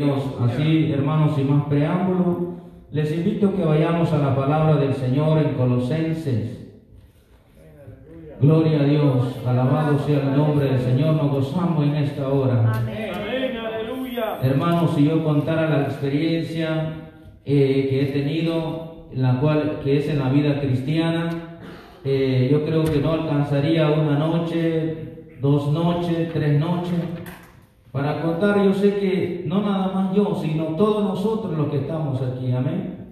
Así hermanos, sin más preámbulo, les invito a que vayamos a la palabra del Señor en Colosenses. Gloria a Dios, alabado sea el nombre del Señor, nos gozamos en esta hora. Amén, aleluya. Hermanos, si yo contara la experiencia eh, que he tenido, la cual que es en la vida cristiana, eh, yo creo que no alcanzaría una noche, dos noches, tres noches para contar. Yo sé que no nada más yo, sino todos nosotros los que estamos aquí. Amén.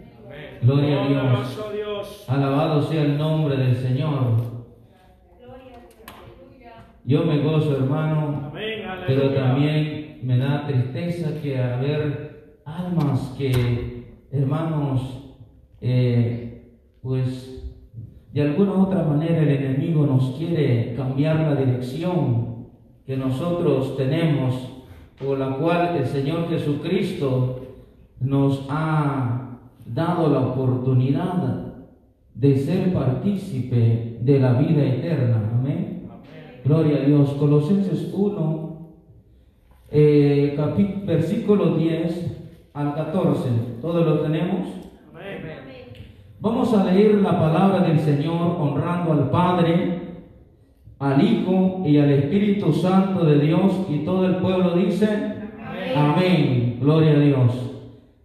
Gloria a Dios. A Dios. Alabado sea el nombre del Señor. Yo me gozo, hermano, Amén, pero también me da tristeza que haber almas que, hermanos, eh, pues de alguna u otra manera el enemigo nos quiere cambiar la dirección que nosotros tenemos, por la cual el Señor Jesucristo nos ha dado la oportunidad de ser partícipe de la vida eterna. Amén. Gloria a Dios. Colosenses 1, eh, versículo 10 al 14. ¿Todos lo tenemos? Amén. Vamos a leer la palabra del Señor honrando al Padre, al Hijo y al Espíritu Santo de Dios. Y todo el pueblo dice, Amén. Gloria a Dios.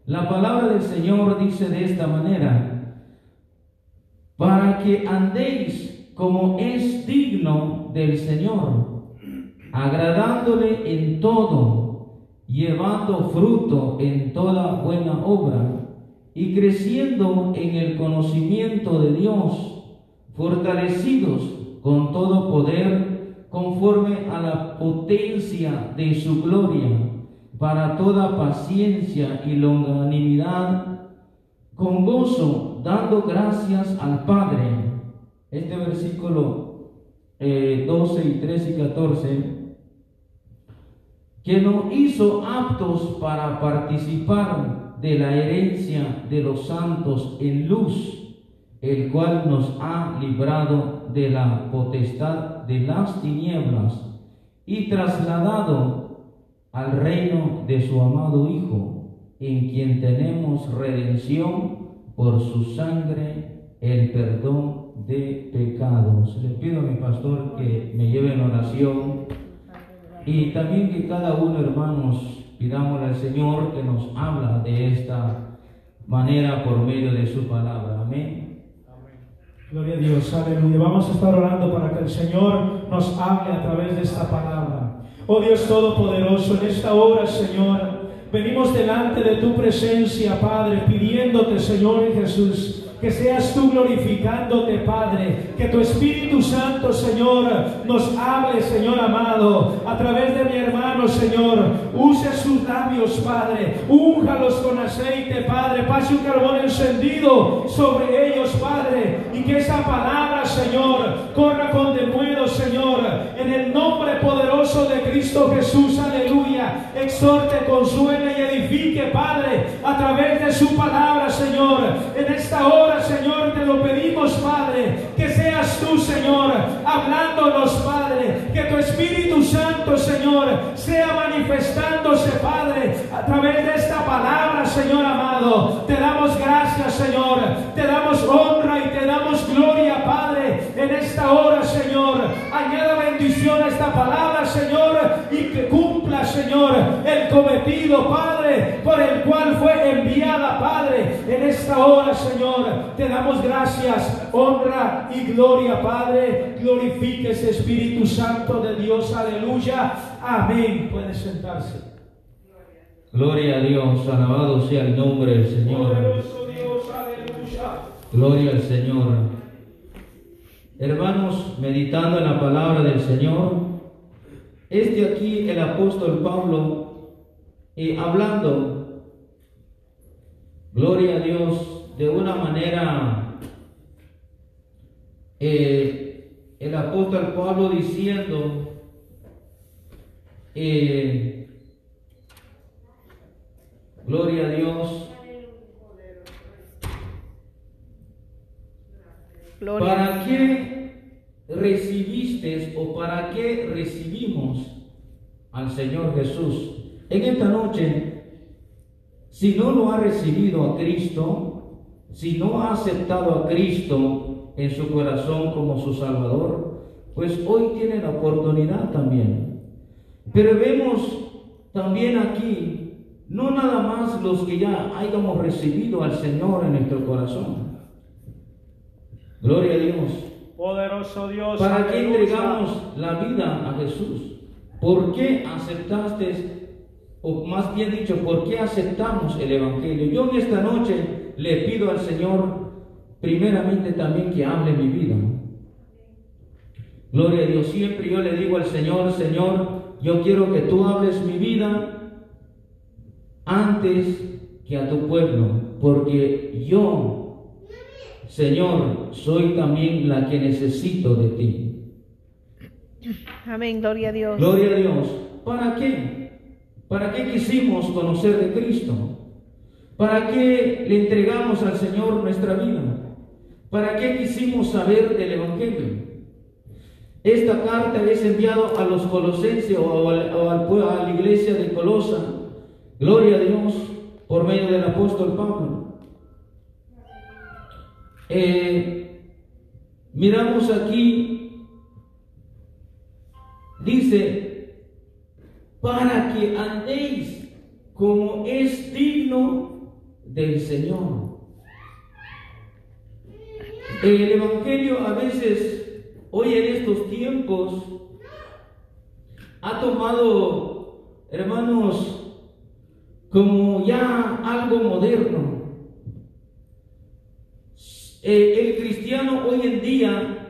La palabra del Señor dice de esta manera, para que andéis como es digno del Señor, agradándole en todo, llevando fruto en toda buena obra y creciendo en el conocimiento de Dios, fortalecidos con todo poder conforme a la potencia de su gloria, para toda paciencia y longanimidad, con gozo, dando gracias al Padre. Este versículo eh, 12 y 13 y 14 que nos hizo aptos para participar de la herencia de los santos en luz, el cual nos ha librado de la potestad de las tinieblas y trasladado al reino de su amado Hijo, en quien tenemos redención por su sangre, el perdón de pecados. Le pido a mi pastor que me lleve en oración. Y también que cada uno, hermanos, pidámosle al Señor que nos habla de esta manera por medio de su palabra. Amén. Gloria a Dios, aleluya. Vamos a estar orando para que el Señor nos hable a través de esta palabra. Oh Dios Todopoderoso, en esta hora, Señor, venimos delante de tu presencia, Padre, pidiéndote, Señor Jesús, que seas tú glorificándote, Padre, que tu Espíritu Santo, Señor, nos hable, Señor amado, a través de mi hermano, Señor. Use sus labios, Padre, únjalos con aceite, Padre, pase un carbón encendido sobre ellos, Padre, y que esa palabra, Señor, corra con denuedo, Señor, en el nombre poderoso de Cristo Jesús, aleluya. Exhorte, consuele y edifique, Padre, a través de su palabra, Señor. En esta hora, Señor, te lo pedimos, Padre, que seas tú, Señor, hablándonos, Padre, que tu Espíritu Santo, Señor, sea manifestándose, Padre, a través de esta palabra, Señor amado. Te damos gracias, Señor, te damos honra y te damos gloria, Padre, en esta hora, Señor. Añada bendición a esta palabra, Señor, y que cumpla, Señor, el cometido, Padre, por el cual fue enviada, Padre, en esta hora, Señor. Te damos gracias, honra y gloria, Padre. Glorifique ese Espíritu Santo de Dios, aleluya. Amén. Puede sentarse. Gloria a Dios, alabado sea el nombre del Señor. Gloria al Señor. Hermanos, meditando en la palabra del Señor, este aquí el apóstol Pablo, eh, hablando, gloria a Dios, de una manera, eh, el apóstol Pablo diciendo, eh, gloria a Dios, Gloria. ¿Para qué recibiste o para qué recibimos al Señor Jesús? En esta noche si no lo ha recibido a Cristo, si no ha aceptado a Cristo en su corazón como su Salvador, pues hoy tiene la oportunidad también. Pero vemos también aquí, no nada más los que ya hayamos recibido al Señor en nuestro corazón. Gloria a Dios. Poderoso Dios. ¿Para qué entregamos la vida a Jesús? ¿Por qué aceptaste, o más bien dicho, por qué aceptamos el Evangelio? Yo en esta noche le pido al Señor, primeramente también que hable mi vida. Gloria a Dios. Siempre yo le digo al Señor, Señor, yo quiero que tú hables mi vida antes que a tu pueblo, porque yo, Señor, soy también la que necesito de ti. Amén, gloria a Dios. Gloria a Dios. ¿Para qué? ¿Para qué quisimos conocer de Cristo? ¿Para qué le entregamos al Señor nuestra vida? ¿Para qué quisimos saber del Evangelio? Esta carta es enviada a los colosenses o, a la iglesia de Colosa. Gloria a Dios por medio del apóstol Pablo. Eh, miramos aquí, dice, para que andéis como es digno del Señor. El Evangelio a veces, hoy en estos tiempos, ha tomado, hermanos, como ya algo moderno. Eh, el cristiano hoy en día,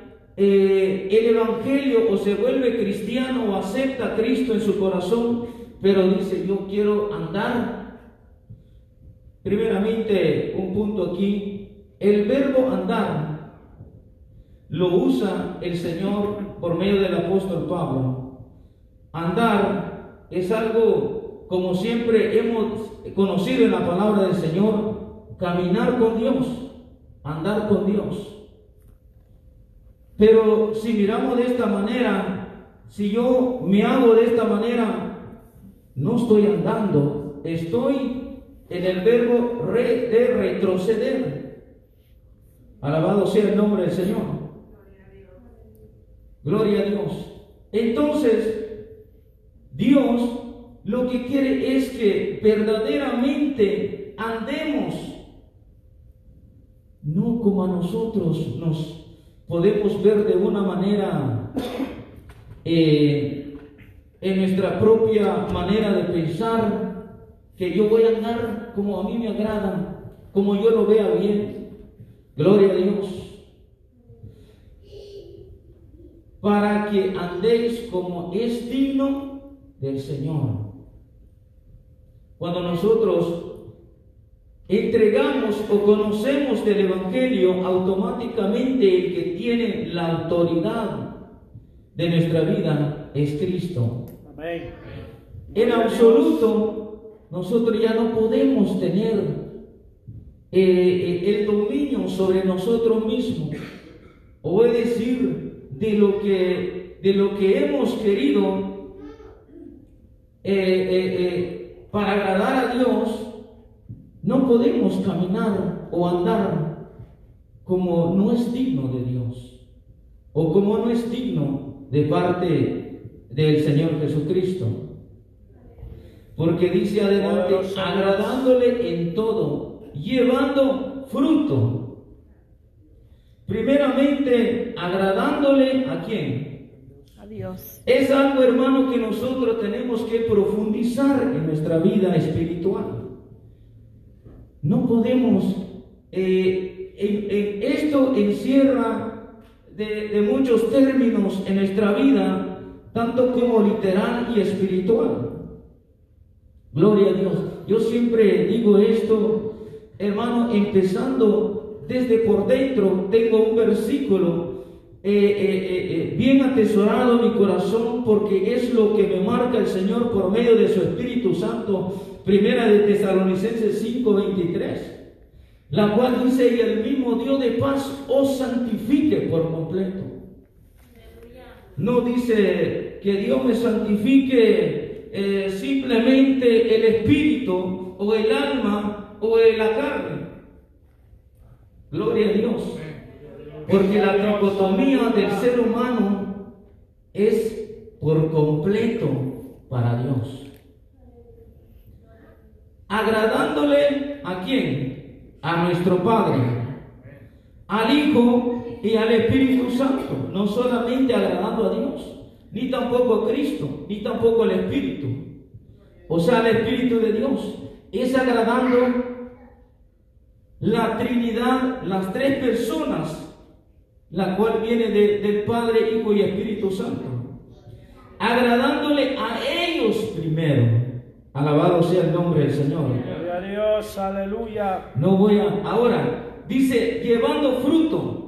eh, el Evangelio o se vuelve cristiano o acepta a Cristo en su corazón, pero dice, yo quiero andar. Primeramente, un punto aquí, el verbo andar lo usa el Señor por medio del apóstol Pablo. Andar es algo como siempre hemos conocido en la palabra del Señor, caminar con Dios, andar con Dios. Pero si miramos de esta manera, si yo me hago de esta manera, no estoy andando, estoy en el verbo re- de retroceder. Alabado sea el nombre del Señor. Gloria a Dios. Entonces, Dios lo que quiere es que verdaderamente andemos, no como a nosotros nos podemos ver de una manera, eh, en nuestra propia manera de pensar, que yo voy a andar como a mí me agrada, como yo lo vea bien. Gloria a Dios para que andéis como es digno del Señor. Cuando nosotros entregamos o conocemos del Evangelio, automáticamente el que tiene la autoridad de nuestra vida es Cristo. Amén. En absoluto, nosotros ya no podemos tener eh, eh, el dominio sobre nosotros mismos. O es decir, de lo que, de lo que hemos querido eh, para agradar a Dios, no podemos caminar o andar como no es digno de Dios o como no es digno de parte del Señor Jesucristo. Porque dice adelante, agradándole en todo, llevando fruto. Primeramente, agradándole a quién? A Dios. Es algo, hermano, que nosotros tenemos que profundizar en nuestra vida espiritual. No podemos, eh, esto encierra de muchos términos en nuestra vida, tanto como literal y espiritual. Gloria a Dios. Yo siempre digo esto, hermano, empezando desde por dentro, tengo un versículo eh, eh, eh, bien atesorado mi corazón porque es lo que me marca el Señor por medio de su Espíritu Santo. Primera de Tesalonicenses 5:23, la cual dice, y el mismo Dios de paz os santifique por completo. No dice que Dios me santifique simplemente el espíritu o el alma o la carne. Gloria a Dios. Porque la dicotomía del ser humano es por completo para Dios. Agradándole a quién? A nuestro Padre, al Hijo y al Espíritu Santo. No solamente agradando a Dios, ni tampoco a Cristo, ni tampoco al Espíritu. O sea, al Espíritu de Dios. Es agradando la Trinidad, las tres personas la cual viene del Padre, Hijo y Espíritu Santo. Agradándole a ellos primero. Alabado sea el nombre del Señor. Gloria a Dios, aleluya. No voy a. Ahora, dice, llevando fruto.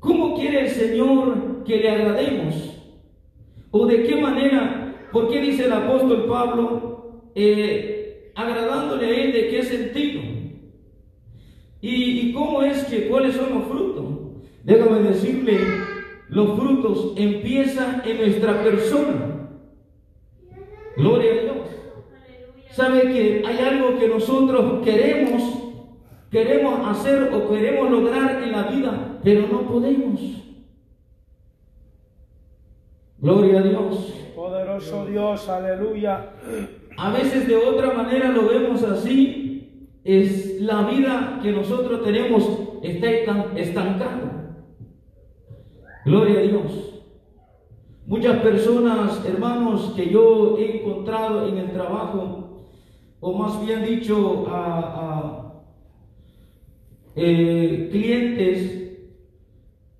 ¿Cómo quiere el Señor que le agrademos? ¿O de qué manera? ¿Por qué dice el apóstol Pablo, eh, agradándole a Él, de qué sentido? ¿Y, cómo es que, cuáles son los frutos? Déjame decirle, los frutos empiezan en nuestra persona. Gloria a Dios. ¿Sabe que hay algo que nosotros queremos, queremos hacer o queremos lograr en la vida, pero no podemos? Gloria a Dios. Poderoso Dios, aleluya. A veces de otra manera lo vemos así, es la vida que nosotros tenemos está estancada. Gloria a Dios. Muchas personas, hermanos, que yo he encontrado en el trabajo, o más bien dicho, a, eh, clientes,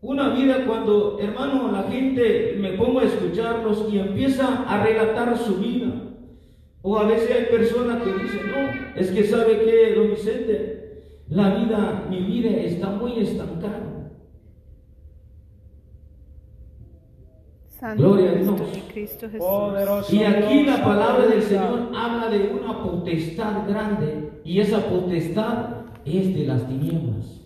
una vida cuando, hermano, la gente me pongo a escucharlos y empieza a relatar su vida. O a veces hay personas que dicen, no, es que sabe que, don Vicente, la vida, mi vida está muy estancada. Gloria a Dios. Y aquí la palabra del Señor habla de una potestad grande y esa potestad es de las tinieblas.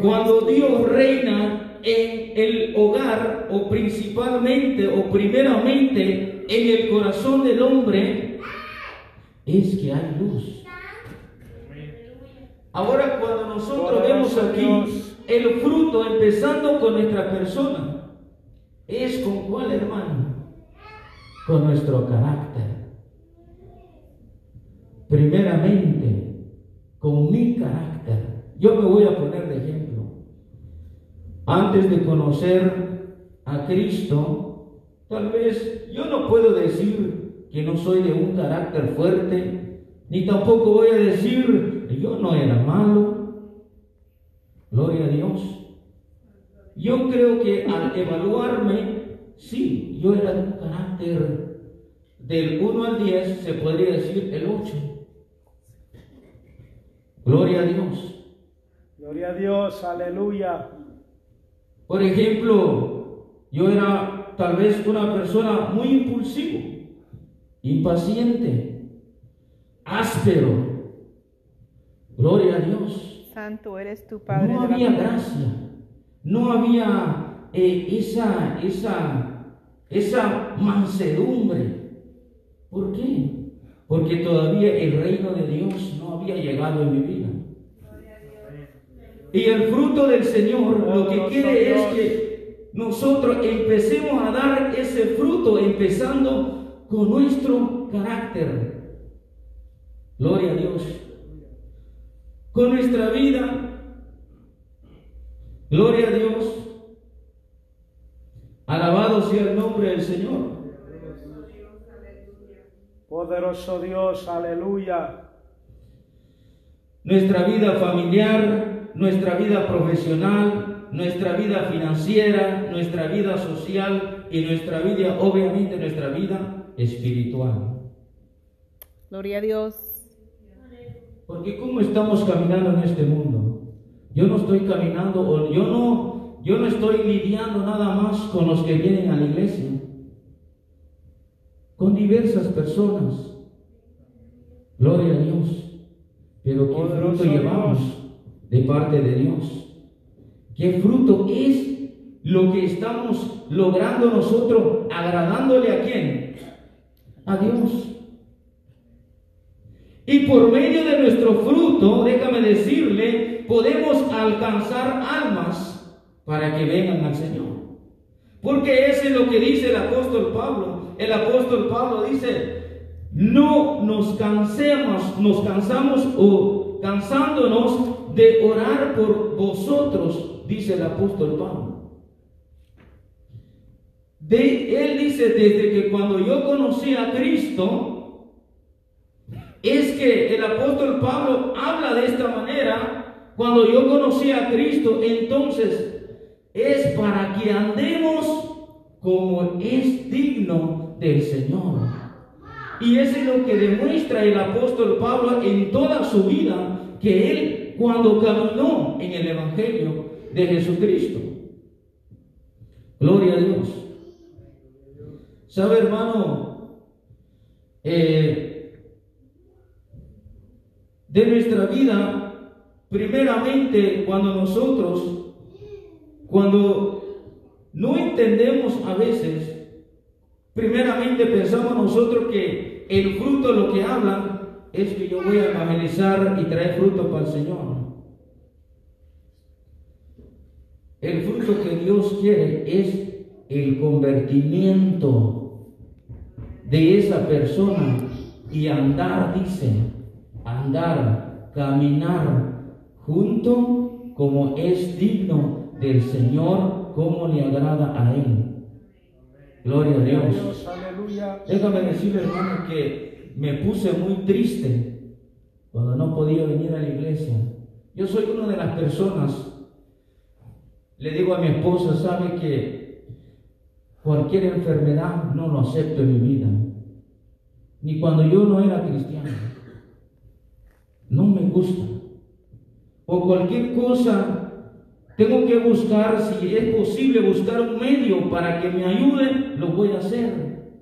Cuando Dios reina en el hogar o principalmente o primeramente en el corazón del hombre es que hay luz. Ahora cuando nosotros vemos aquí el fruto empezando con nuestra persona, es con cuál hermano? Con nuestro carácter. Primeramente, con mi carácter. Yo me voy a poner de ejemplo. Antes de conocer a Cristo, Tal vez yo no puedo decir que no soy de un carácter fuerte, ni tampoco voy a decir que yo no era malo. Gloria a Dios. Yo creo que al evaluarme, sí, yo era de un carácter del 1 al 10, se podría decir el 8. Gloria a Dios. Gloria a Dios, aleluya. Por ejemplo, yo era tal vez una persona muy impulsivo, impaciente, áspero. Gloria a Dios. Santo eres tu Padre. No había gracia, no había eh, esa, esa, esa mansedumbre. ¿Por qué? Porque todavía el reino de Dios no había llegado en mi vida. Y el fruto del Señor lo que quiere es que nosotros empecemos a dar ese fruto, empezando con nuestro carácter. Gloria a Dios. Con nuestra vida. Gloria a Dios. Alabado sea el nombre del Señor. Poderoso Dios, aleluya. Nuestra vida familiar, nuestra vida profesional, nuestra vida financiera, nuestra vida social y nuestra vida, obviamente nuestra vida espiritual. Gloria a Dios. Porque cómo estamos caminando en este mundo. Yo no estoy caminando o yo no yo no estoy lidiando nada más con los que vienen a la iglesia. Con diversas personas. Gloria a Dios. Pero qué fruto llevamos de parte de Dios. ¿Qué fruto es lo que estamos logrando nosotros agradándole a quién? A Dios. Y por medio de nuestro fruto, déjame decirle, podemos alcanzar almas para que vengan al Señor. Porque eso es lo que dice el apóstol Pablo. El apóstol Pablo dice, no nos cansemos, nos cansamos o cansándonos de orar por vosotros, dice el apóstol Pablo. Él dice, desde que cuando yo conocí a Cristo, es que el apóstol Pablo habla de esta manera, cuando yo conocí a Cristo, entonces es para que andemos como es digno del Señor. Y eso es lo que demuestra el apóstol Pablo en toda su vida, que él cuando caminó en el Evangelio de Jesucristo. Gloria a Dios. ¿Sabe, hermano? Eh, de nuestra vida, primeramente cuando nosotros cuando no entendemos a veces, primeramente pensamos nosotros que el fruto lo que habla es que yo voy a evangelizar y traer fruto para el Señor. El fruto que Dios quiere es el convertimiento de esa persona y andar, dice, andar, caminar junto como es digno del Señor, cómo le agrada a Él. Gloria a Dios. Déjame decirle, hermano, que me puse muy triste cuando no podía venir a la iglesia. Yo soy una de las personas, le digo a mi esposa, sabe que cualquier enfermedad no lo acepto en mi vida. Ni cuando yo no era cristiano. No me gusta. O cualquier cosa tengo que buscar, si es posible, buscar un medio para que me ayude, lo voy a hacer.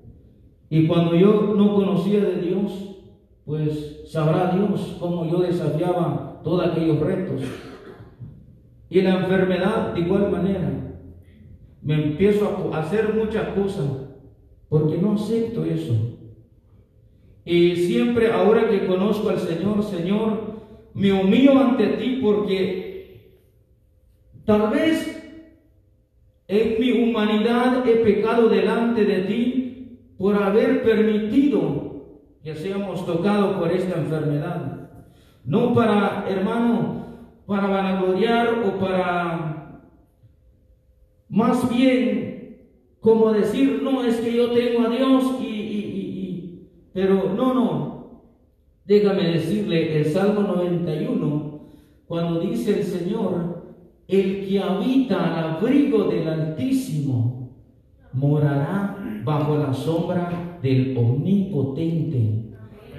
Y cuando yo no conocía de Dios, pues sabrá Dios cómo yo desafiaba todos aquellos retos. Y la enfermedad de igual manera. Me empiezo a hacer muchas cosas porque no acepto eso. Y siempre ahora que conozco al Señor, Señor, me humillo ante ti porque Tal vez en mi humanidad he pecado delante de ti por haber permitido que seamos tocados por esta enfermedad. No para, hermano, para vanagloriar o para más bien como decir, no, es que yo tengo a Dios y, y, pero no, no. Déjame decirle el Salmo 91, cuando dice el Señor, el que habita al abrigo del Altísimo morará bajo la sombra del Omnipotente.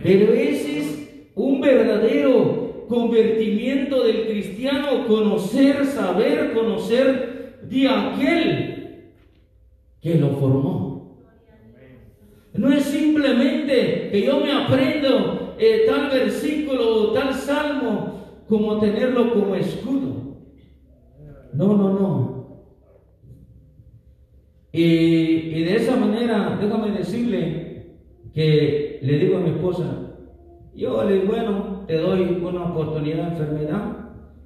Pero ese es un verdadero convertimiento del cristiano, conocer, saber, conocer de aquel que lo formó. No es simplemente que yo me aprendo eh, tal versículo o tal salmo como tenerlo como escudo. No, no, no. Y, de esa manera, déjame decirle que le digo a mi esposa, yo le digo, bueno, te doy una oportunidad de enfermedad,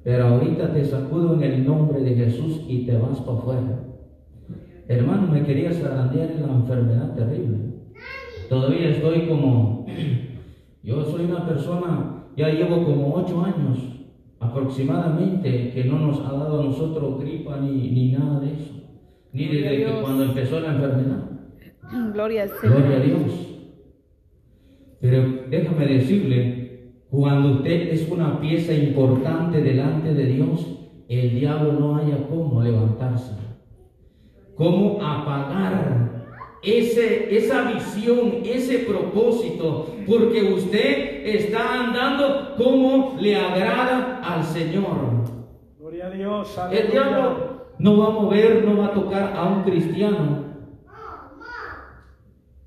pero ahorita te sacudo en el nombre de Jesús y te vas para afuera. Hermano, me quería zarandear en la enfermedad terrible. Todavía estoy como, yo soy una persona, ya llevo como ocho años aproximadamente que no nos ha dado a nosotros gripa ni, ni nada de eso, ni desde que cuando empezó la enfermedad. Gloria, Gloria a Dios. Pero déjame decirle, cuando usted es una pieza importante delante de Dios, el diablo no haya cómo levantarse, cómo apagar ese, esa visión, ese propósito, porque usted está andando como le agrada al Señor. Gloria a Dios. El diablo no va a mover, no va a tocar a un cristiano.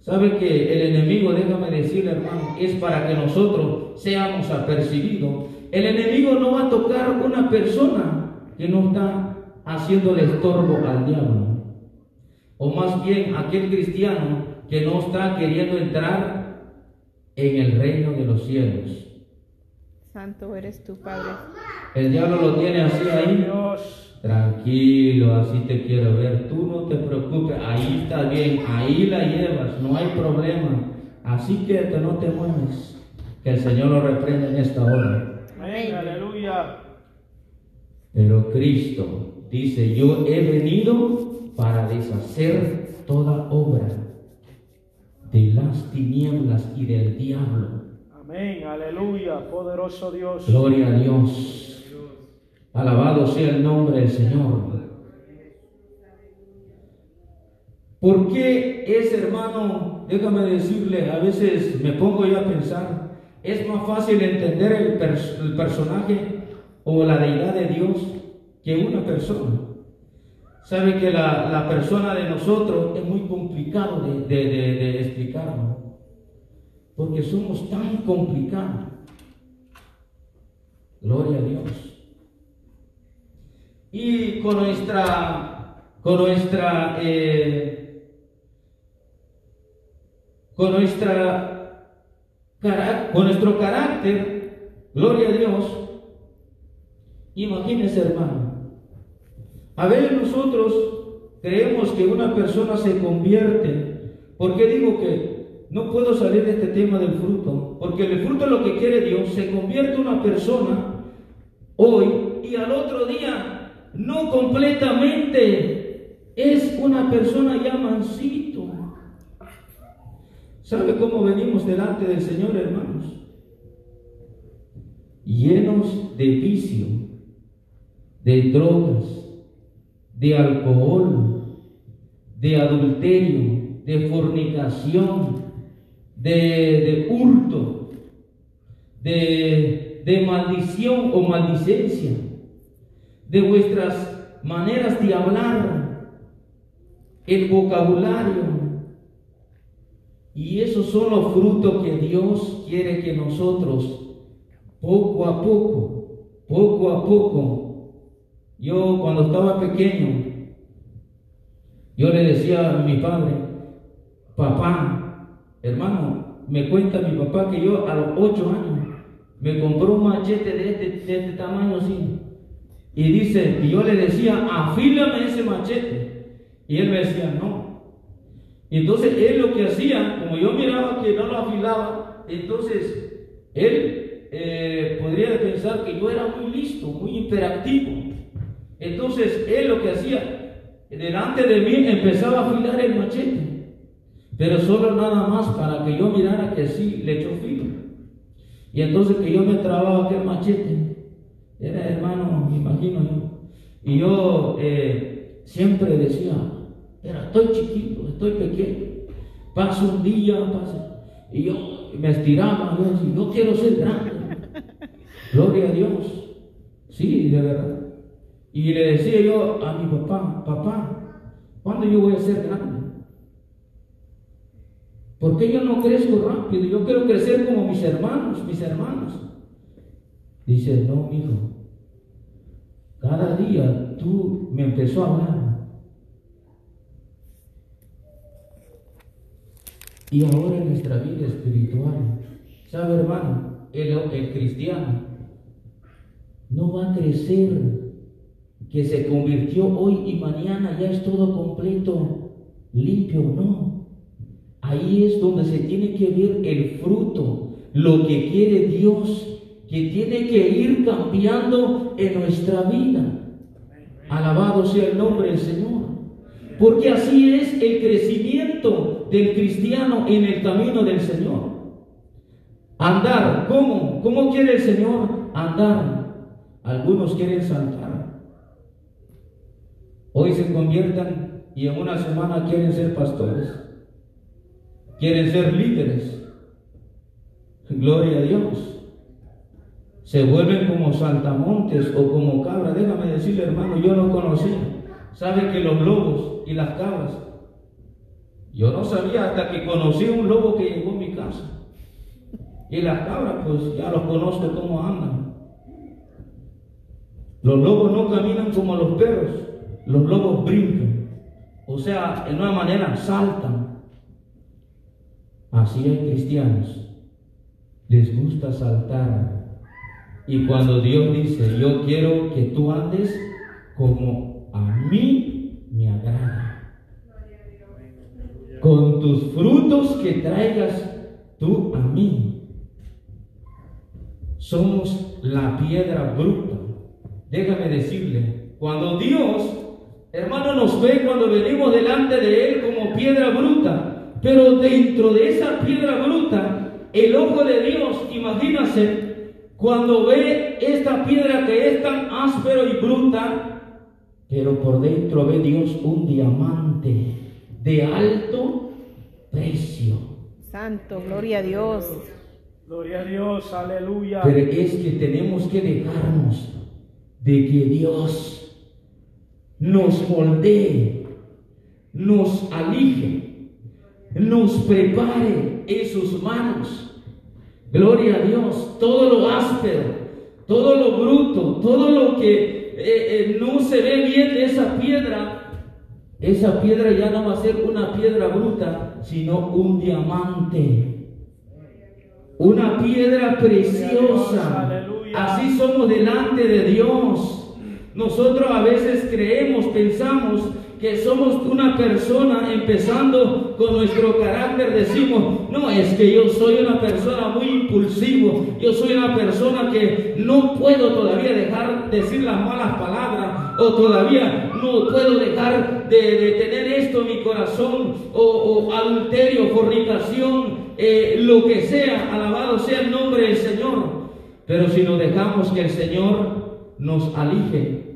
¿Sabe que el enemigo, déjame decirle hermano, es para que nosotros seamos apercibidos? El enemigo no va a tocar una persona que no está haciéndole estorbo al diablo o más bien aquel cristiano que no está queriendo entrar en el reino de los cielos. Santo eres tú, Padre. El diablo lo tiene así ahí. Dios. Tranquilo, así te quiero ver. Tú no te preocupes, ahí está bien, ahí la llevas, no hay problema. Así que te- no te mueves. Que el Señor lo reprenda en esta hora. Amén. Aleluya. Pero Cristo dice, yo he venido para deshacer toda obra de las tinieblas y del diablo. Amén. Aleluya. Poderoso Dios. Gloria a Dios. Alabado sea el nombre del Señor. ¿Por qué es, hermano? Déjame decirle, a veces me pongo yo a pensar, es más fácil entender el, pers- el personaje o la deidad de Dios que una persona. Sabe que la, la persona de nosotros es muy complicado de, de, de, explicarlo, porque somos tan complicados. Gloria a Dios. Y con nuestra, con nuestra, eh, con nuestra, con nuestro carácter, gloria a Dios. Imagínense, hermano. A veces nosotros creemos que una persona se convierte. ¿Por qué digo que no puedo salir de este tema del fruto? Porque el fruto es lo que quiere Dios. Se convierte una persona hoy y al otro día no completamente es una persona ya mansito. ¿Sabe cómo venimos delante del Señor, hermanos? Llenos de vicio, de drogas, de alcohol, de adulterio, de fornicación, de, de hurto, de, de maldición o maldicencia, de vuestras maneras de hablar, el vocabulario. Y esos son los frutos que Dios quiere que nosotros, poco a poco, poco a poco, yo cuando estaba pequeño, yo le decía a mi padre, papá, hermano, me cuenta mi papá que yo a los ocho años me compró un machete de este, este tamaño así. Y dice, y yo le decía, afílame ese machete. Y él me decía, no. Y entonces él lo que hacía, como yo miraba que no lo afilaba, entonces él eh, podría pensar que yo era muy listo, muy hiperactivo. Entonces él lo que hacía, delante de mí empezaba a afilar el machete, pero solo nada más para que yo mirara que sí le echó filo. Y entonces que yo me trababa aquel machete, era hermano, me imagino yo. Y yo eh, siempre decía, pero estoy chiquito, estoy pequeño. Paso un día, pasa. Y yo me estiraba, yo decía, yo quiero ser grande. Gloria a Dios. Sí, de verdad. Y le decía yo a mi papá, papá, ¿cuándo yo voy a ser grande? ¿Por qué yo no crezco rápido? Yo quiero crecer como mis hermanos, mis hermanos. Dice, no, hijo. Cada día tú me empezó a hablar. Y ahora en nuestra vida espiritual, ¿sabe hermano? El, el cristiano no va a crecer que se convirtió hoy y mañana ya es todo completo, limpio, no. Ahí es donde se tiene que ver el fruto, lo que quiere Dios, que tiene que ir cambiando en nuestra vida. Alabado sea el nombre del Señor. Porque así es el crecimiento del cristiano en el camino del Señor. Andar, ¿cómo? ¿Cómo quiere el Señor andar? Algunos quieren saltar. Hoy se conviertan y en una semana quieren ser pastores. Quieren ser líderes. Gloria a Dios. Se vuelven como saltamontes o como cabras. Déjame decirle, hermano, yo no conocía. ¿Sabe que los lobos y las cabras? Yo no sabía hasta que conocí un lobo que llegó a mi casa. Y las cabras, pues ya los conozco cómo andan. Los lobos no caminan como los perros, los lobos brincan. O sea, en una manera saltan. Así hay cristianos. Les gusta saltar. Y cuando Dios dice, yo quiero que tú andes como a mí me agrada. Con tus frutos que traigas tú a mí. Somos la piedra bruta. Déjame decirle, cuando Dios, hermano, nos ve cuando venimos delante de Él como piedra bruta, pero dentro de esa piedra bruta, el ojo de Dios, imagínase, cuando ve esta piedra que es tan áspero y bruta, pero por dentro ve Dios un diamante de alto precio. Santo, gloria a Dios. Gloria a Dios, aleluya. Pero es que tenemos que dejarnos de que Dios nos moldee, nos alige, nos prepare en sus manos. Gloria a Dios, todo lo áspero, todo lo bruto, todo lo que eh, eh, no se ve bien de esa piedra, esa piedra ya no va a ser una piedra bruta, sino un diamante. Una piedra preciosa. Así somos delante de Dios. Nosotros a veces creemos, pensamos que somos una persona empezando con nuestro carácter, decimos, no, es que yo soy una persona muy impulsivo, yo soy una persona que no puedo todavía dejar decir las malas palabras, o todavía no puedo dejar de, tener esto en mi corazón, o, adulterio, fornicación, eh, lo que sea, alabado sea el nombre del Señor. Pero si nos dejamos que el Señor nos alige,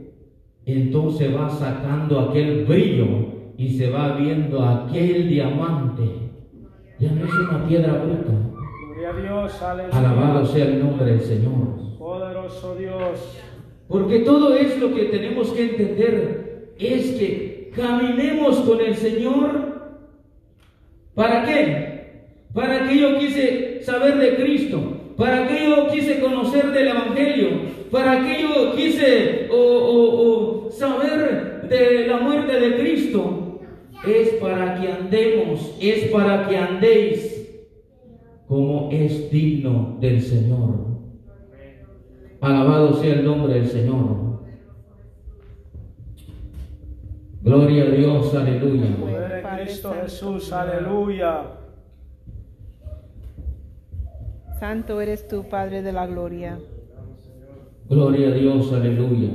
entonces va sacando aquel brillo y se va viendo aquel diamante. Ya no es una piedra bruta. Alabado sea el nombre del Señor. Poderoso Dios. Porque todo es lo que tenemos que entender es que caminemos con el Señor. ¿Para qué? Para que yo quise saber de Cristo. Para que yo quise conocer del Evangelio ¿Para qué yo quise o, saber de la muerte de Cristo? Es para que andemos, es para que andéis como es digno del Señor. Alabado sea el nombre del Señor. Gloria a Dios, aleluya. Cristo Jesús, aleluya. Santo eres tú, Padre de la gloria. Gloria a Dios, aleluya.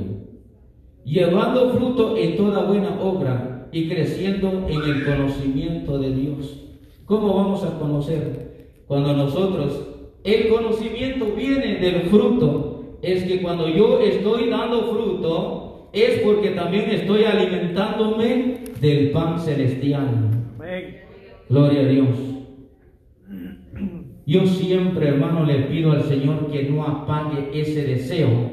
Llevando fruto en toda buena obra y creciendo en el conocimiento de Dios. ¿Cómo vamos a conocer? Cuando nosotros, el conocimiento viene del fruto. Es que cuando yo estoy dando fruto, es porque también estoy alimentándome del pan celestial. Gloria a Dios. Yo siempre, hermano, le pido al Señor que no apague ese deseo,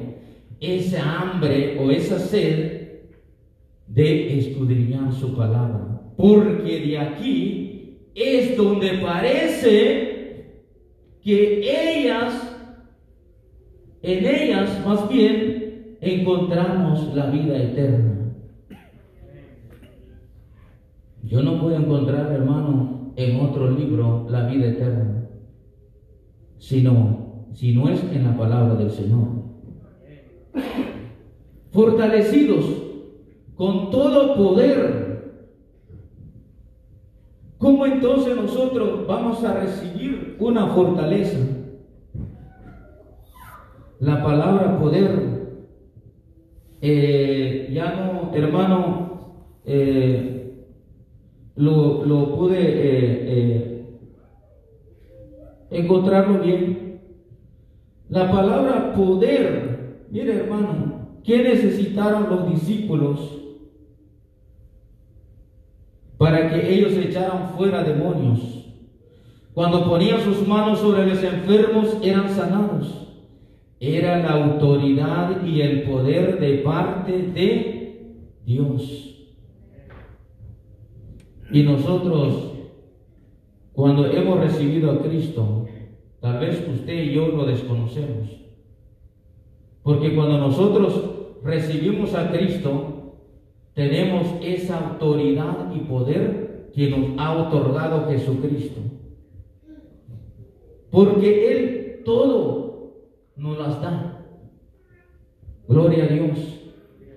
esa hambre o esa sed de escudriñar su palabra. Porque de aquí es donde parece que ellas, en ellas más bien, encontramos la vida eterna. Yo no puedo encontrar, hermano, en otro libro la vida eterna sino si no es en la palabra del Señor. Fortalecidos con todo poder. ¿Cómo entonces nosotros vamos a recibir una fortaleza? La palabra poder, eh, ya no, hermano, eh, lo, pude eh, encontrarlo bien. La palabra poder, mire hermano, ¿qué necesitaron los discípulos para que ellos echaran fuera demonios? Cuando ponían sus manos sobre los enfermos eran sanados. Era la autoridad y el poder de parte de Dios. Y nosotros cuando hemos recibido a Cristo, tal vez usted y yo lo desconocemos. Porque cuando nosotros recibimos a Cristo, tenemos esa autoridad y poder que nos ha otorgado Jesucristo. Porque Él todo nos las da. Gloria a Dios.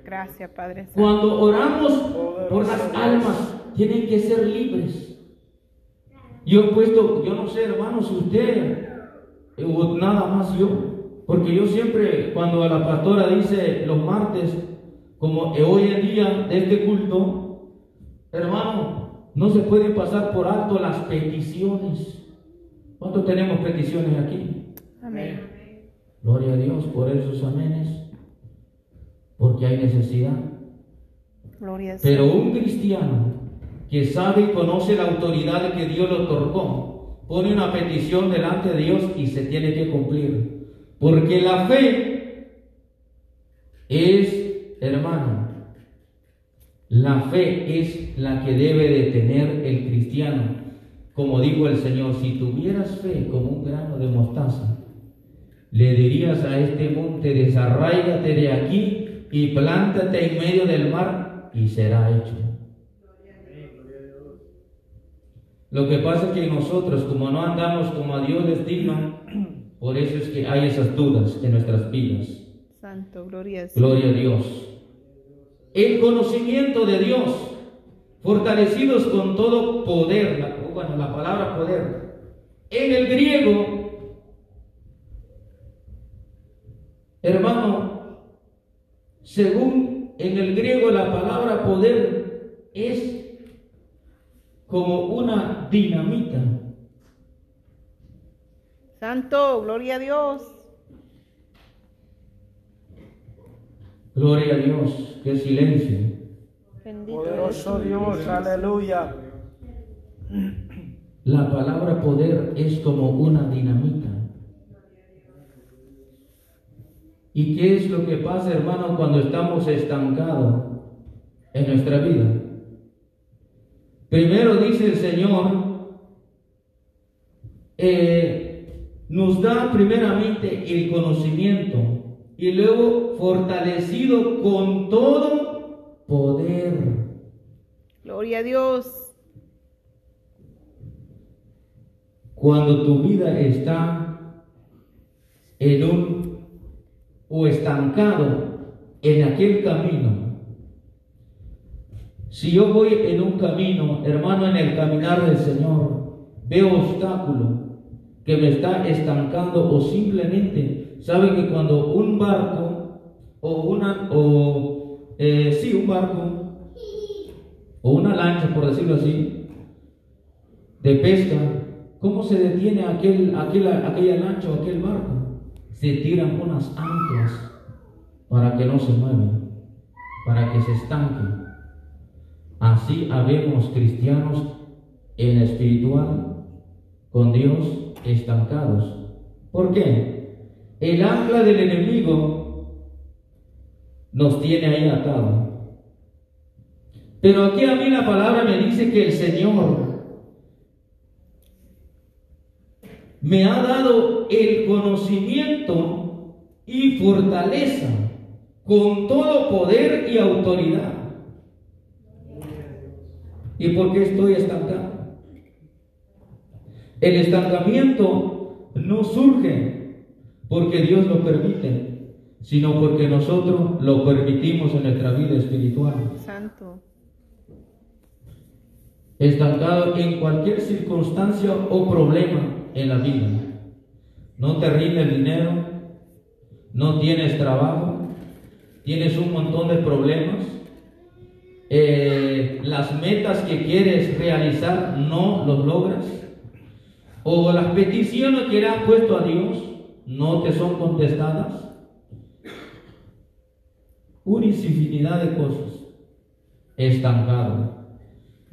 Gracias, Padre Santo. Cuando oramos por las almas, tienen que ser libres. Yo he puesto, yo no sé, hermano, si usted o nada más yo, porque yo siempre, cuando la pastora dice los martes, como hoy en día de este culto, hermano, no se puede pasar por alto las peticiones. ¿Cuántos tenemos peticiones aquí? Amén. Gloria a Dios por esos amenes, porque hay necesidad. Gloria a Pero un cristiano que sabe y conoce la autoridad que Dios le otorgó, pone una petición delante de Dios y se tiene que cumplir. Porque la fe es, hermano, la fe es la que debe de tener el cristiano. Como dijo el Señor, si tuvieras fe como un grano de mostaza, le dirías a este monte, desarráigate de aquí y plántate en medio del mar y será hecho. Lo que pasa es que nosotros, como no andamos como a Dios les digna, por eso es que hay esas dudas en nuestras vidas. Santo, gloria a Gloria a Dios. El conocimiento de Dios, fortalecidos con todo poder, la- bueno, la palabra poder. En el griego, hermano, según en el griego la palabra poder es como una dinamita. Santo, gloria a Dios. Gloria a Dios, qué silencio. Bendito Poderoso Dios, aleluya. La palabra poder es como una dinamita. ¿Y qué es lo que pasa, hermano, cuando estamos estancados en nuestra vida? Primero dice el Señor, eh, nos da primeramente el conocimiento y luego fortalecido con todo poder. Gloria a Dios. Cuando tu vida está en un o estancado en aquel camino. Si yo voy en un camino, hermano, en el caminar del Señor, veo obstáculo que me está estancando o simplemente, sabe que cuando un barco o una o eh, sí un barco o una lancha, por decirlo así, de pesca, ¿cómo se detiene aquel, aquel, aquella lancha o aquel barco? Se tiran unas anclas para que no se muevan, para que se estanquen. Así habemos cristianos en espiritual con Dios estancados. ¿Por qué? El ancla del enemigo nos tiene ahí atado. Pero aquí a mí la palabra me dice que el Señor me ha dado el conocimiento y fortaleza con todo poder y autoridad. ¿Y por qué estoy estancado? El estancamiento no surge porque Dios lo permite, sino porque nosotros lo permitimos en nuestra vida espiritual. Santo. estancado en cualquier circunstancia o problema en la vida. No te rinde el dinero, no tienes trabajo, tienes un montón de problemas, eh, las metas que quieres realizar no los logras, o las peticiones que le has puesto a Dios no te son contestadas. Una infinidad de cosas estancado.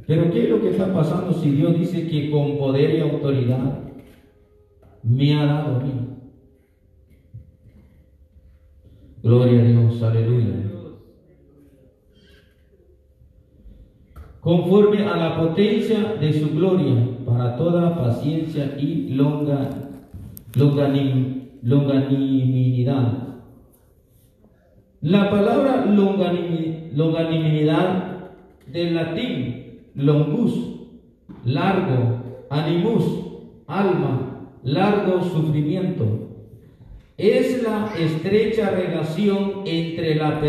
Pero ¿qué es lo que está pasando si Dios dice que con poder y autoridad me ha dado a mí? Gloria a Dios, aleluya. Conforme a la potencia de su gloria, para toda paciencia y longa, longanim- longanimidad. La palabra longanimi- longanimidad del latín longus, largo, animus, alma, largo sufrimiento. es la estrecha relación entre la,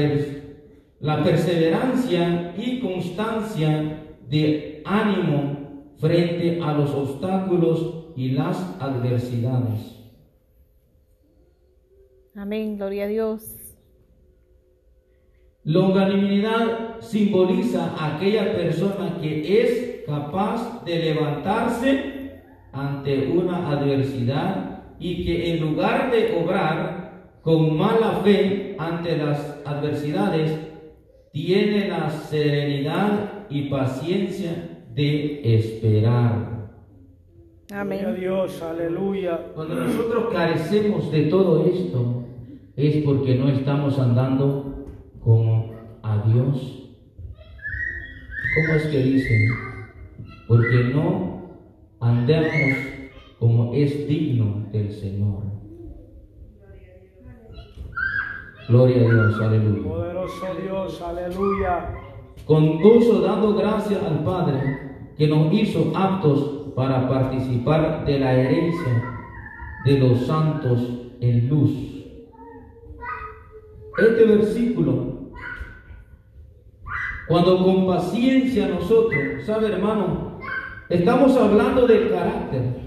la perseverancia y constancia de ánimo frente a los obstáculos y las adversidades. Amén, gloria a Dios. Longanimidad simboliza a aquella persona que es capaz de levantarse ante una adversidad y que en lugar de obrar con mala fe ante las adversidades, tiene la serenidad y paciencia de esperar. Amén. Dios, aleluya. Cuando nosotros carecemos de todo esto, es porque no estamos andando como a Dios. ¿Cómo es que dicen? Porque no andamos como es digno del Señor. Gloria a Dios, aleluya. Poderoso Dios, aleluya. Con gozo dando gracias al Padre que nos hizo aptos para participar de la herencia de los santos en luz. Este versículo, cuando con paciencia nosotros, ¿sabe hermano? Estamos hablando del carácter.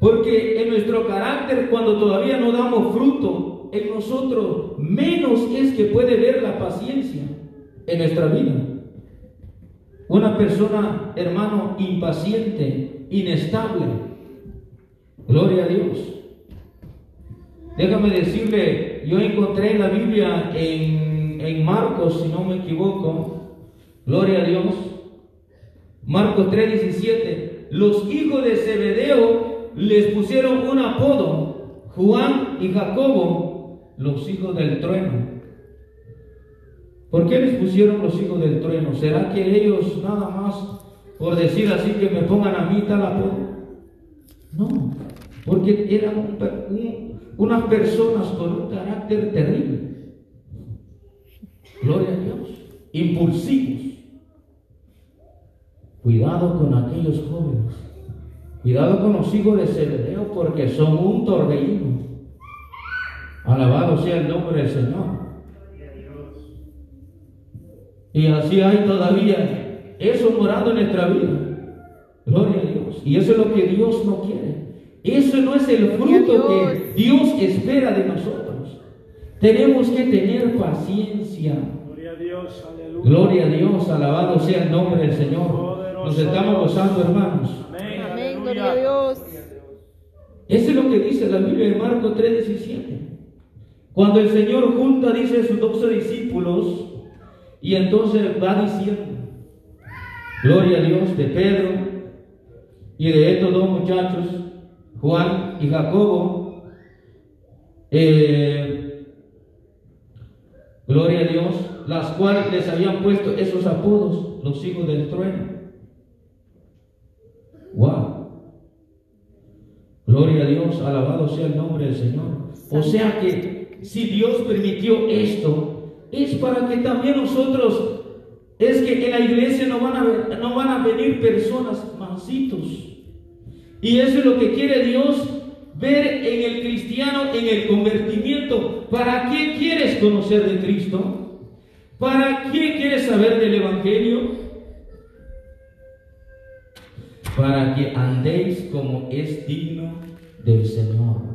Porque en nuestro carácter, cuando todavía no damos fruto, en nosotros menos es que puede ver la paciencia en nuestra vida. Una persona, hermano, impaciente, inestable. Gloria a Dios. Déjame decirle, yo encontré en la Biblia en, en Marcos, si no me equivoco, gloria a Dios, Marcos 3:17, los hijos de Zebedeo les pusieron un apodo, Juan y Jacobo, los hijos del trueno. ¿Por qué les pusieron los hijos del trueno? ¿Será que ellos nada más, por decir así, que me pongan a mí tal apodo? No, porque eran unas personas con un carácter terrible. Gloria a Dios. Impulsivos. Cuidado con aquellos jóvenes Cuidado con los hijos de Zebedeo porque son un torbellino. Alabado sea el nombre del Señor. Y así hay todavía eso morando en nuestra vida. Gloria a Dios. Y eso es lo que Dios no quiere. Eso no es el fruto que Dios espera de nosotros. Tenemos que tener paciencia. Gloria a Dios, aleluya. Gloria a Dios, alabado sea el nombre del Señor. Nos estamos gozando, hermanos. Dios. Eso es lo que dice la Biblia en Marcos 3:17. Cuando el Señor junta, dice a sus doce discípulos, y entonces va diciendo, Gloria a Dios de Pedro y de estos dos muchachos, Juan y Jacobo. Eh, gloria a Dios, las cuales les habían puesto esos apodos, los hijos del trueno. Wow. Gloria a Dios, alabado sea el nombre del Señor. O sea que si Dios permitió esto, es para que también nosotros, es que en la iglesia no van a, no van a venir personas mansitos. Y eso es lo que quiere Dios ver en el cristiano, en el convertimiento. ¿Para qué quieres conocer de Cristo? ¿Para qué quieres saber del Evangelio? para que andéis como es digno del Señor.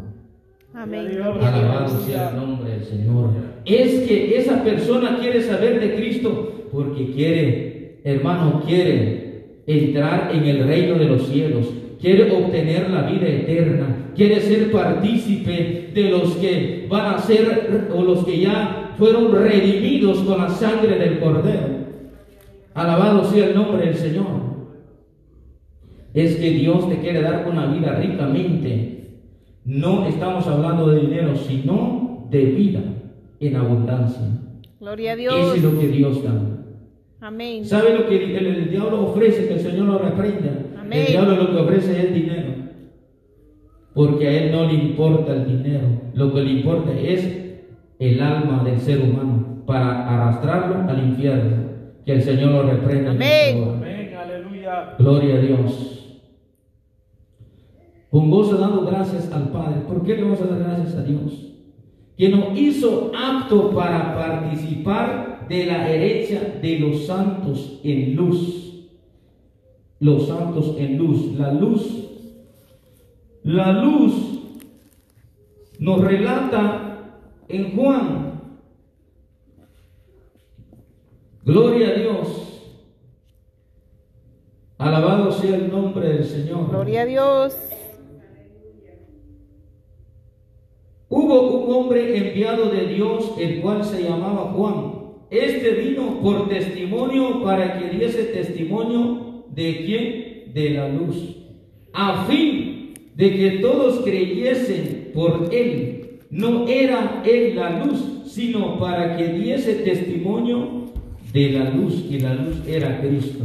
Amén. Alabado sea el nombre del Señor. Es que esa persona quiere saber de Cristo porque quiere, hermano, quiere entrar en el reino de los cielos, quiere obtener la vida eterna, quiere ser partícipe de los que van a ser o los que ya fueron redimidos con la sangre del Cordero. Alabado sea el nombre del Señor es que Dios te quiere dar una vida ricamente. No estamos hablando de dinero, sino de vida en abundancia. Gloria a Dios. Eso es lo que Dios da. Amén. ¿Sabe lo que el, diablo ofrece? Que el Señor lo reprenda. El diablo lo que ofrece es dinero. Porque a él no le importa el dinero. Lo que le importa es el alma del ser humano para arrastrarlo al infierno. Que el Señor lo reprenda. Amén. Amén. Aleluya. Gloria a Dios. Con gozo dando gracias al Padre. ¿Por qué le vamos a dar gracias a Dios? Que nos hizo apto para participar de la herencia de los santos en luz. Los santos en luz. La luz. La luz nos relata en Juan. Gloria a Dios. Alabado sea el nombre del Señor. Gloria a Dios. Hubo un hombre enviado de Dios, el cual se llamaba Juan. Este vino por testimonio para que diese testimonio de quién? De la luz. A fin de que todos creyesen por él. No era él la luz, sino para que diese testimonio de la luz. Y la luz era Cristo.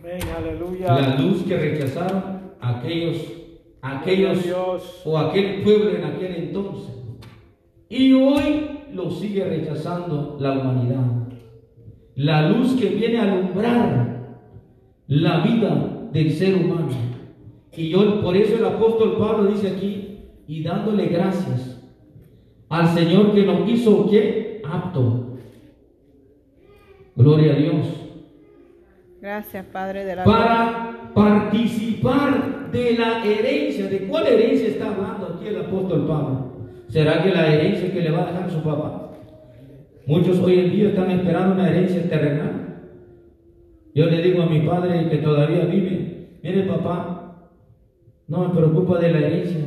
Amén, aleluya. La luz que rechazaron aquellos, aquellos Dios. o aquel pueblo en aquel entonces. Y hoy lo sigue rechazando la humanidad. La luz que viene a alumbrar la vida del ser humano. Y yo, por eso el apóstol Pablo dice aquí, y dándole gracias al Señor que nos hizo ¿qué? apto. Gloria a Dios Gracias, Padre de la para participar de la herencia. ¿De cuál herencia está hablando aquí el apóstol Pablo? ¿Será que la herencia que le va a dejar su papá? Muchos hoy en día están esperando una herencia terrenal. Yo le digo a mi padre que todavía vive, mire papá, no me preocupa de la herencia.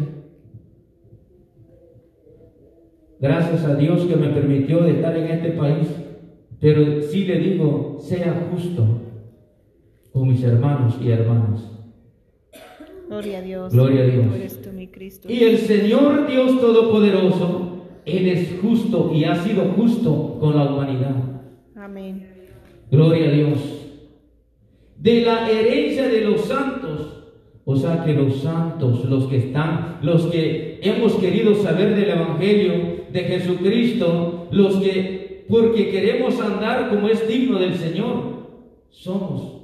Gracias a Dios que me permitió estar en este país, pero sí le digo, sea justo con mis hermanos y hermanas. Gloria a Dios. Gloria a Dios. Tú eres tú, mi Cristo. Y el Señor Dios Todopoderoso, Él es justo y ha sido justo con la humanidad. Amén. Gloria a Dios. De la herencia de los santos. O sea que los santos, los que están, los que hemos querido saber del Evangelio de Jesucristo, los que, porque queremos andar como es digno del Señor, somos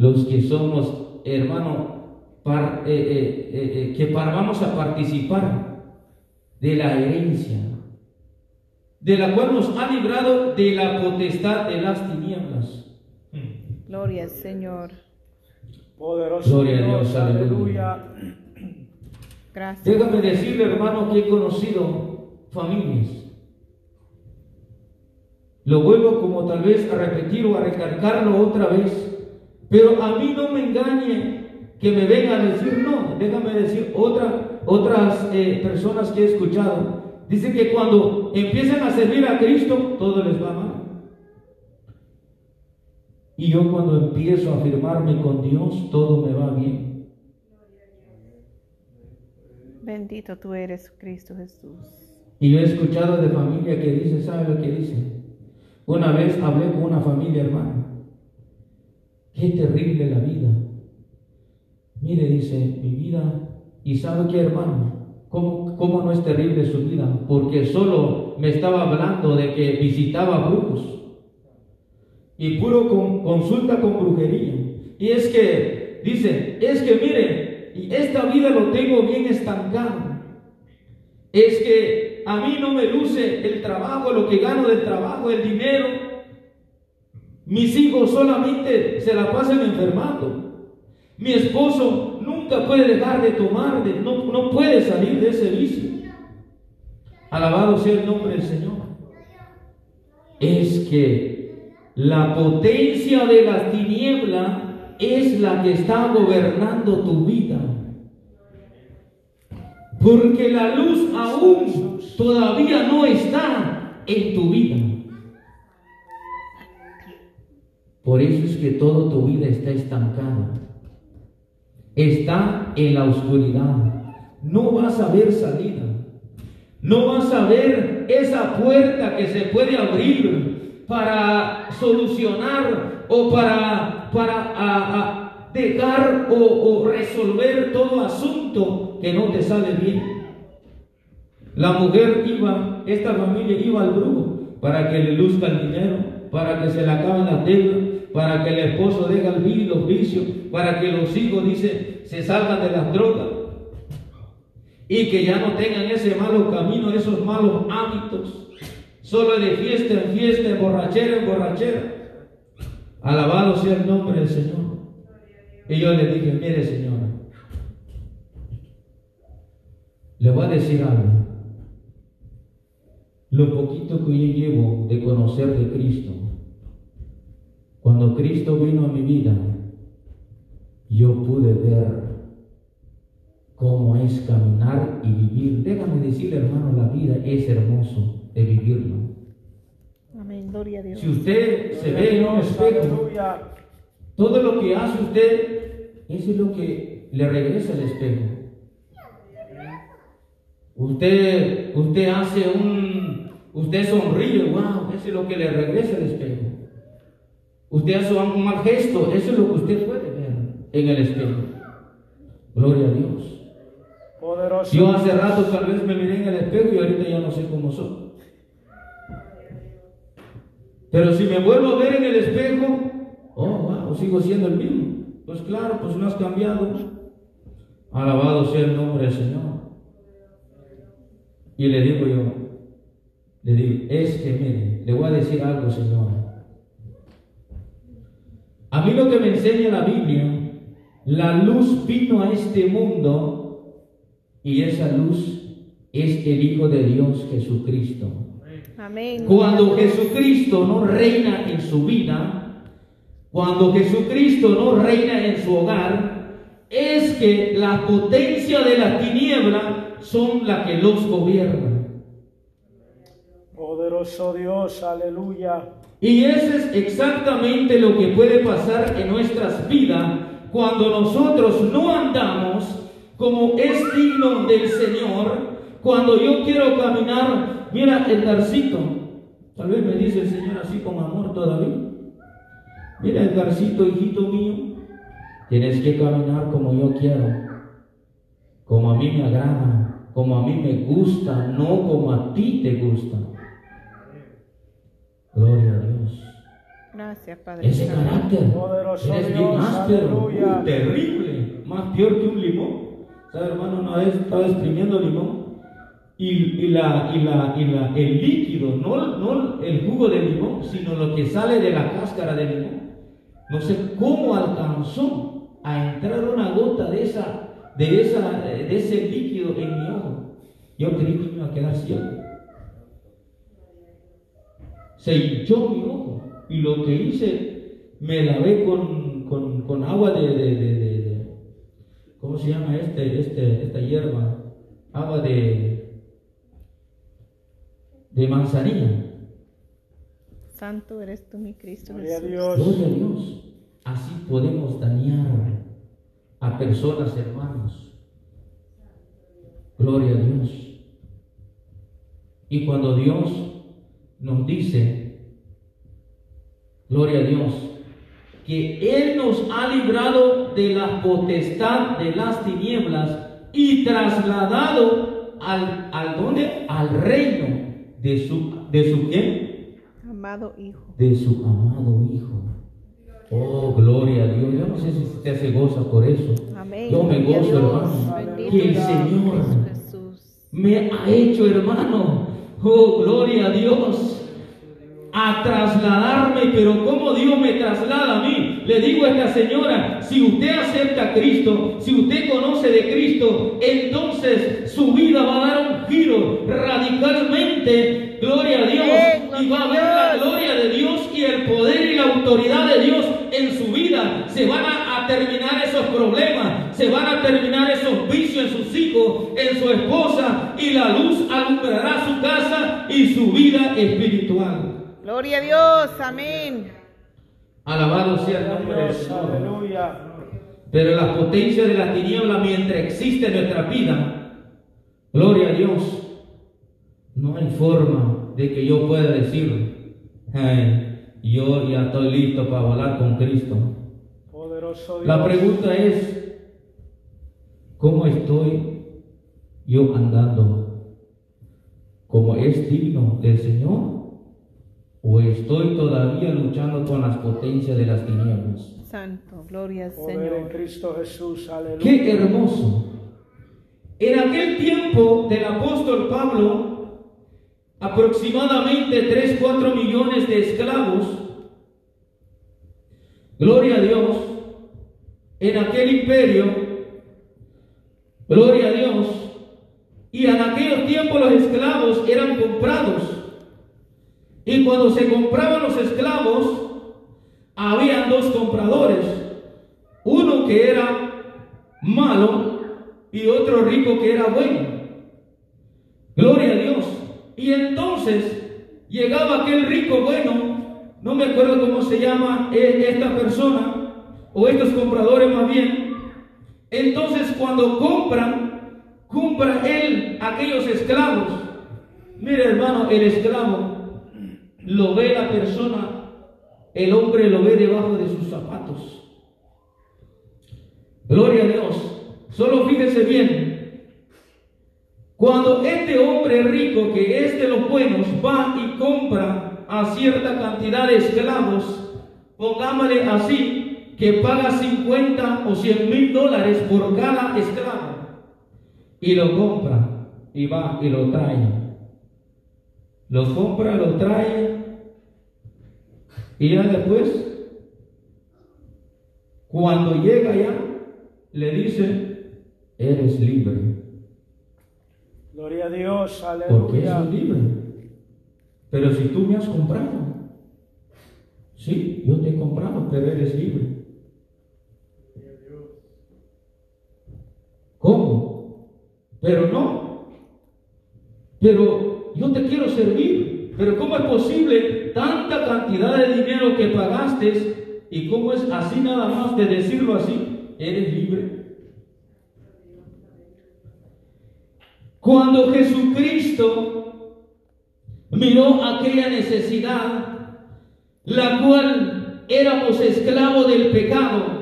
los que somos, hermano, par- eh, eh, eh, eh, que par- vamos a participar de la herencia, de la cual nos ha librado de la potestad de las tinieblas. Gloria al Señor. Poderoso Gloria a Dios, aleluya. Gracias. Déjame decirle, hermano, que he conocido familias. Lo vuelvo como tal vez a repetir o a recalcarlo otra vez. Pero a mí no me engañe que me venga a decir no. Déjame decir otra, otras eh, personas que he escuchado. Dicen que cuando empiezan a servir a Cristo, todo les va mal. Y yo cuando empiezo a afirmarme con Dios, todo me va bien. Bendito tú eres, Cristo Jesús. Y yo he escuchado de familia que dice, ¿sabe lo que dice? Una vez hablé con una familia hermana. Qué terrible la vida. Mire, dice, mi vida. ¿Y sabe qué, hermano? ¿Cómo, ¿Cómo no es terrible su vida? Porque solo me estaba hablando de que visitaba brujos. Y puro con- consulta con brujería. Y es que, dice, es que mire, y esta vida lo tengo bien estancado es que a mí no me luce el trabajo, lo que gano del trabajo, el dinero. Mis hijos solamente se la pasan enfermando. Mi esposo nunca puede dejar de tomar, no, no puede salir de ese vicio. Alabado sea el nombre del Señor. Es que la potencia de la tiniebla es la que está gobernando tu vida. Porque la luz aún todavía no está en tu vida. Por eso es que toda tu vida está estancada. Está en la oscuridad. No vas a ver salida. No vas a ver esa puerta que se puede abrir para solucionar o para, para a- a dejar o, o resolver todo asunto que no te sale bien. La mujer iba, esta familia iba al brujo para que le luzca el dinero para que se le acaben las deudas, para que el esposo deje el vi- los vicios, para que los hijos, dice, se salgan de las drogas y que ya no tengan ese malo camino, esos malos hábitos, solo de fiesta en fiesta, en borrachera en borrachera. Alabado sea el nombre del Señor. Y yo le dije, mire señora, le voy a decir algo. Lo poquito que yo llevo de conocer de Cristo, cuando Cristo vino a mi vida, yo pude ver cómo es caminar y vivir. Déjame decirle, hermano, la vida es hermoso de vivirlo. Amén. Gloria a Dios. Si usted se ve en un espejo, todo lo que hace usted, eso es lo que le regresa al espejo. Usted, usted hace un, usted sonríe, wow, eso es lo que le regresa al espejo. Usted hace un mal gesto, eso es lo que usted puede ver en el espejo. Gloria a Dios. Poderoso. Yo hace rato tal vez me miré en el espejo y ahorita ya no sé cómo soy. Pero si me vuelvo a ver en el espejo, oh, wow, sigo siendo el mismo. Pues claro, pues no has cambiado. Alabado sea el nombre del Señor. Y le digo yo, le digo, es que mire, le voy a decir algo, Señora. A mí lo que me enseña la Biblia, la luz vino a este mundo y esa luz es el Hijo de Dios Jesucristo. Amén. Cuando Jesucristo no reina en su vida, cuando Jesucristo no reina en su hogar, es que la potencia de la tiniebla son las que los gobiernan. Dios. Aleluya. Y eso es exactamente lo que puede pasar en nuestras vidas cuando nosotros no andamos como es digno del Señor. Cuando yo quiero caminar, mira el garcito. Tal vez me dice el Señor así con amor todavía. Mira el garcito, hijito mío. Tienes que caminar como yo quiero, como a mí me agrada, como a mí me gusta, no como a ti te gusta. Gloria a Dios. Gracias, Padre. Ese carácter Poderoso eres bien áspero, uh, terrible, más peor que un limón. ¿Sabe, hermano? Una vez estaba exprimiendo limón y, y la, y la, y la, el líquido, no, no el jugo de limón, sino lo que sale de la cáscara de limón. No sé cómo alcanzó a entrar una gota de, esa, de, esa, de ese líquido en mi ojo. Yo creí que me iba a quedar ciego se hinchó mi ojo y lo que hice me lavé con, con, con agua de, de, de, de- de- ¿cómo se llama este, este, esta hierba? Agua de, de manzanilla. Santo eres tú, mi Cristo Gloria a. Dios. Gloria a Dios. Así podemos dañar a personas, hermanos. Gloria a Dios. Y cuando Dios nos dice, gloria a Dios, que Él nos ha librado de la potestad de las tinieblas y trasladado al, al ¿dónde? Al reino de su, de su ¿quién? Amado Hijo. de su amado Hijo. Oh, gloria a Dios. Yo no sé si usted se goza por eso. Amén. Yo me gozo, Dios. hermano. Bendito Que el Señor Jesús. me ha hecho, hermano. Oh, gloria a Dios. A trasladarme, pero ¿cómo Dios me traslada a mí? Le digo a esta señora, si usted acepta a Cristo, si usted conoce de Cristo, entonces su vida va a dar un giro radicalmente, gloria a Dios, y va a ver la gloria de Dios y el poder y la autoridad de Dios en su vida. Se van a, a terminar esos problemas, se van a terminar esos vicios en sus hijos, en su esposa, y la luz alumbrará su casa y su vida espiritual. Gloria a Dios. Amén. Alabado sea el nombre del Dios. Señor. Aleluya. Pero la potencia de la tiniebla mientras existe en nuestra vida, gloria a Dios, no hay forma de que yo pueda decir, "Hey, yo ya estoy listo para volar con Cristo. Poderoso Dios. La pregunta es, ¿cómo estoy yo andando? ¿Como es digno del Señor? ¿O estoy todavía luchando con las potencias de las tinieblas? Santo, gloria al Poder en Señor. Cristo Jesús, aleluya. Qué hermoso. En aquel tiempo del apóstol Pablo, aproximadamente 3, 4 millones de esclavos, gloria a Dios, en aquel imperio, gloria a Dios, y en aquellos tiempos los esclavos eran comprados. Y cuando se compraban los esclavos, habían dos compradores. Uno que era malo y otro rico que era bueno. Gloria a Dios. Y entonces llegaba aquel rico bueno, no me acuerdo cómo se llama eh, esta persona, o estos compradores más bien. Entonces cuando compran, compra él aquellos esclavos. Mire hermano, el esclavo lo ve la persona, el hombre lo ve debajo de sus zapatos. Gloria a Dios. Solo fíjese bien. Cuando este hombre rico, que es de los buenos, va y compra a cierta cantidad de esclavos, pongámosle así, que paga 50 o 100 mil dólares por cada esclavo, y lo compra, y va y lo trae. Lo compra, lo trae, y ya después, cuando llega ya, le dice, eres libre. Gloria a Dios, Porque aleluya. es libre. Pero si tú me has comprado, sí, yo te he comprado, pero eres libre. ¿Cómo? Pero no. Pero yo te quiero servir. Pero ¿cómo es posible tanta cantidad de dinero que pagaste y cómo es así nada más de decirlo así? Eres libre. Cuando Jesucristo miró aquella necesidad, la cual éramos esclavos del pecado,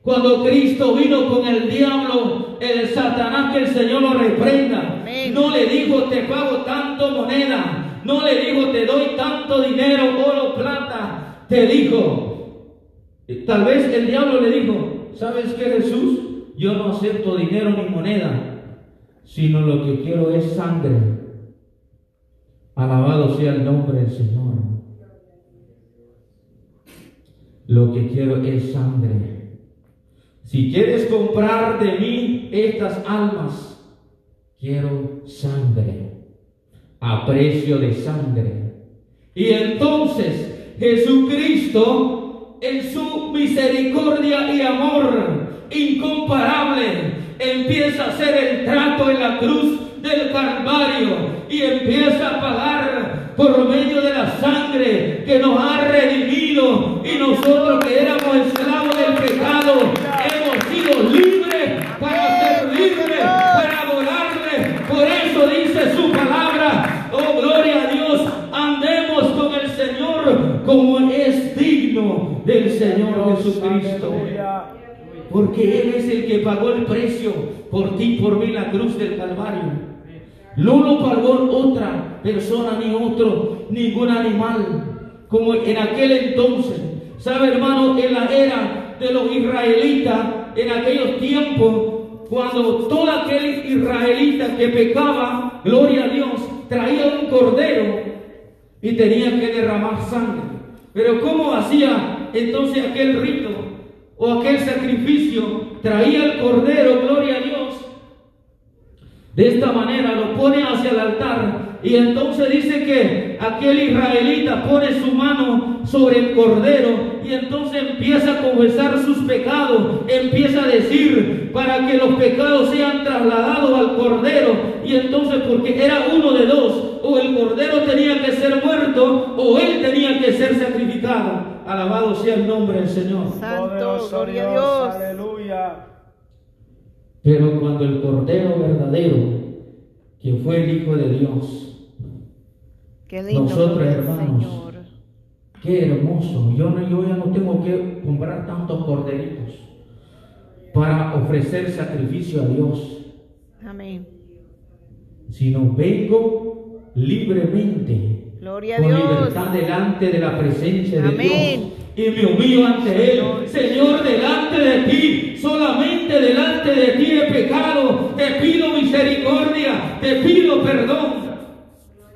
cuando Cristo vino con el diablo, el Satanás, que el Señor lo reprenda, no le dijo te pago tanto moneda, no le dijo te doy tanto dinero, oro, plata, te dijo, tal vez el diablo le dijo, ¿sabes qué Jesús? Yo no acepto dinero ni moneda, sino lo que quiero es sangre. Alabado sea el nombre del Señor. Lo que quiero es sangre. Si quieres comprar de mí estas almas, quiero sangre, a precio de sangre. Y entonces Jesucristo, en su misericordia y amor incomparable, empieza a hacer el trato en la cruz del Calvario y empieza a pagar por medio de la sangre que nos ha redimido y nosotros que éramos esclavos del pecado hemos sido libres Porque Él es el que pagó el precio por ti, por mí, la cruz del Calvario. No lo pagó otra persona, ni otro, ningún animal, como en aquel entonces. ¿Sabe, hermano? En la era de los israelitas, en aquellos tiempos, cuando todo aquel israelita que pecaba, gloria a Dios, traía un cordero y tenía que derramar sangre. Pero ¿cómo hacía entonces aquel rito o aquel sacrificio? Traía el cordero, gloria a Dios. De esta manera lo pone hacia el altar y entonces dice que aquel israelita pone su mano sobre el cordero y entonces empieza a confesar sus pecados, empieza a decir para que los pecados sean trasladados al cordero y entonces porque era uno de dos, o el cordero tenía que ser muerto o él tenía que ser sacrificado. Alabado sea el nombre del Señor. Santo, gloria a Dios, Dios. aleluya. Pero cuando el Cordero verdadero, que fue el Hijo de Dios, Qué lindo, Nosotros, hermanos, Señor. qué hermoso, yo, no, yo ya no tengo que comprar tantos corderitos para ofrecer sacrificio a Dios, Amén. sino vengo libremente Gloria a con Dios. libertad delante de la presencia de. Dios. Y me humillo ante Él. Señor, delante de ti, solamente delante de ti he pecado. Te pido misericordia, te pido perdón.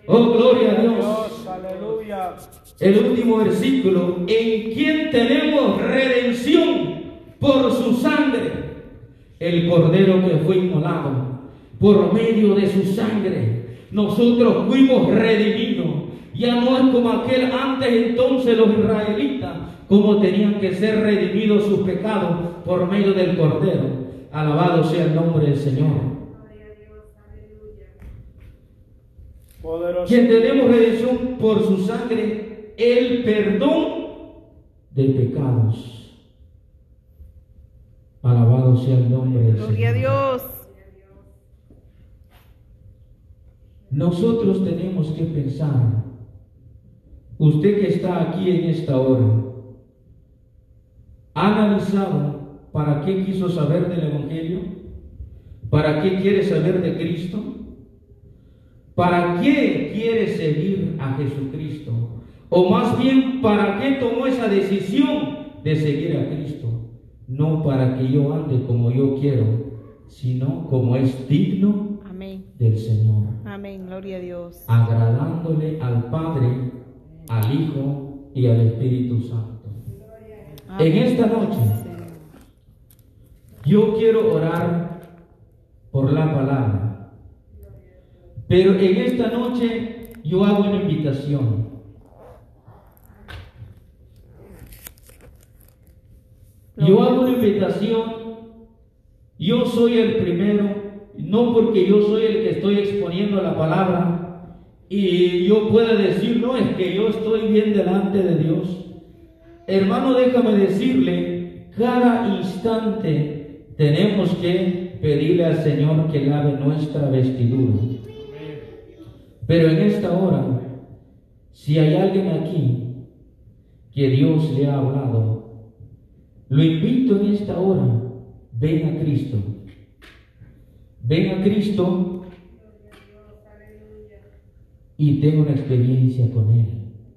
Oh, gloria a Dios. aleluya. El último versículo, en quien tenemos redención por su sangre, el cordero que fue inmolado, por medio de su sangre, nosotros fuimos redimidos. Ya no es como aquel antes entonces los israelitas, como tenían que ser redimidos sus pecados por medio del cordero. Alabado sea el nombre del Señor. Poderoso. quien tenemos redención por su sangre, el perdón de pecados. Alabado sea el nombre del Gloria a Señor. Dios. Nosotros tenemos que pensar, usted que está aquí en esta hora, ¿ha analizado para qué quiso saber del Evangelio? ¿Para qué quiere saber de Cristo? ¿Para qué quiere seguir a Jesucristo? O más bien, ¿para qué tomó esa decisión de seguir a Cristo? No para que yo ande como yo quiero, sino como es digno Amén. del Señor, Amén. Gloria a Dios. agradándole al Padre, al Hijo y al Espíritu Santo. En esta noche, yo quiero orar por la palabra. Pero en esta noche yo hago una invitación. Yo hago una invitación. Yo soy el primero, no porque yo soy el que estoy exponiendo la palabra y yo pueda decir, no, es que yo estoy bien delante de Dios. Hermano, déjame decirle, cada instante tenemos que pedirle al Señor que lave nuestra vestidura. Pero en esta hora, si hay alguien aquí que Dios le ha hablado, lo invito en esta hora, ven a Cristo. Ven a Cristo y ten una experiencia con Él.